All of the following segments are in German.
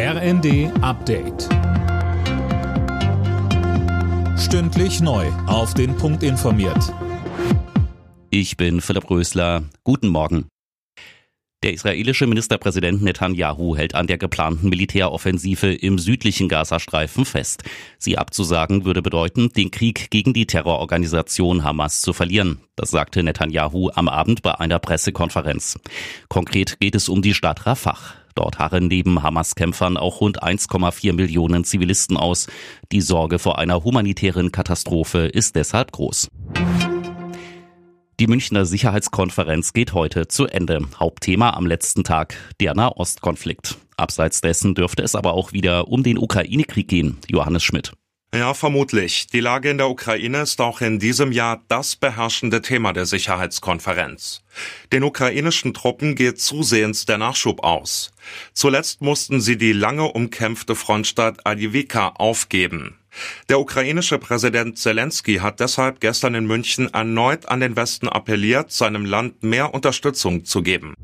RND Update. Stündlich neu. Auf den Punkt informiert. Ich bin Philipp Rösler. Guten Morgen. Der israelische Ministerpräsident Netanyahu hält an der geplanten Militäroffensive im südlichen Gazastreifen fest. Sie abzusagen würde bedeuten, den Krieg gegen die Terrororganisation Hamas zu verlieren. Das sagte Netanyahu am Abend bei einer Pressekonferenz. Konkret geht es um die Stadt Rafah. Dort harren neben Hamas-Kämpfern auch rund 1,4 Millionen Zivilisten aus. Die Sorge vor einer humanitären Katastrophe ist deshalb groß. Die Münchner Sicherheitskonferenz geht heute zu Ende. Hauptthema am letzten Tag der Nahostkonflikt. Abseits dessen dürfte es aber auch wieder um den Ukraine-Krieg gehen. Johannes Schmidt. Ja, vermutlich. Die Lage in der Ukraine ist auch in diesem Jahr das beherrschende Thema der Sicherheitskonferenz. Den ukrainischen Truppen geht zusehends der Nachschub aus. Zuletzt mussten sie die lange umkämpfte Frontstadt Adivika aufgeben. Der ukrainische Präsident Zelensky hat deshalb gestern in München erneut an den Westen appelliert, seinem Land mehr Unterstützung zu geben.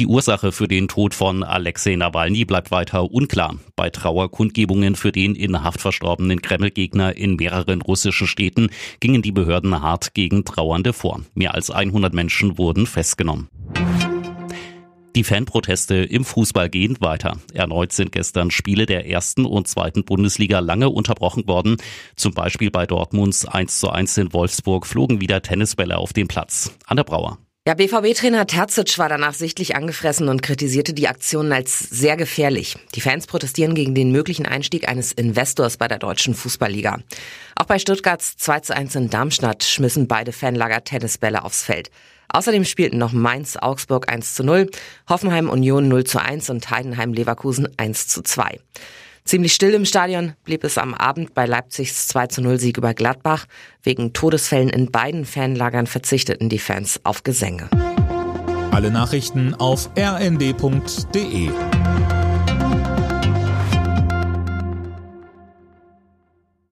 Die Ursache für den Tod von Alexei Nawalny bleibt weiter unklar. Bei Trauerkundgebungen für den in Haft verstorbenen Kreml-Gegner in mehreren russischen Städten gingen die Behörden hart gegen Trauernde vor. Mehr als 100 Menschen wurden festgenommen. Die Fanproteste im Fußball gehen weiter. Erneut sind gestern Spiele der ersten und zweiten Bundesliga lange unterbrochen worden. Zum Beispiel bei Dortmunds 1 zu 1 in Wolfsburg flogen wieder Tennisbälle auf den Platz. Anna Brauer. Ja, BVB-Trainer Terzic war danach sichtlich angefressen und kritisierte die Aktionen als sehr gefährlich. Die Fans protestieren gegen den möglichen Einstieg eines Investors bei der deutschen Fußballliga. Auch bei Stuttgarts 2 zu 1 in Darmstadt schmissen beide Fanlager Tennisbälle aufs Feld. Außerdem spielten noch Mainz Augsburg 1 zu 0, Hoffenheim Union 0 zu 1 und Heidenheim Leverkusen 1 zu 2. Ziemlich still im Stadion blieb es am Abend bei Leipzigs 2 zu 0 Sieg über Gladbach. Wegen Todesfällen in beiden Fanlagern verzichteten die Fans auf Gesänge. Alle Nachrichten auf rnd.de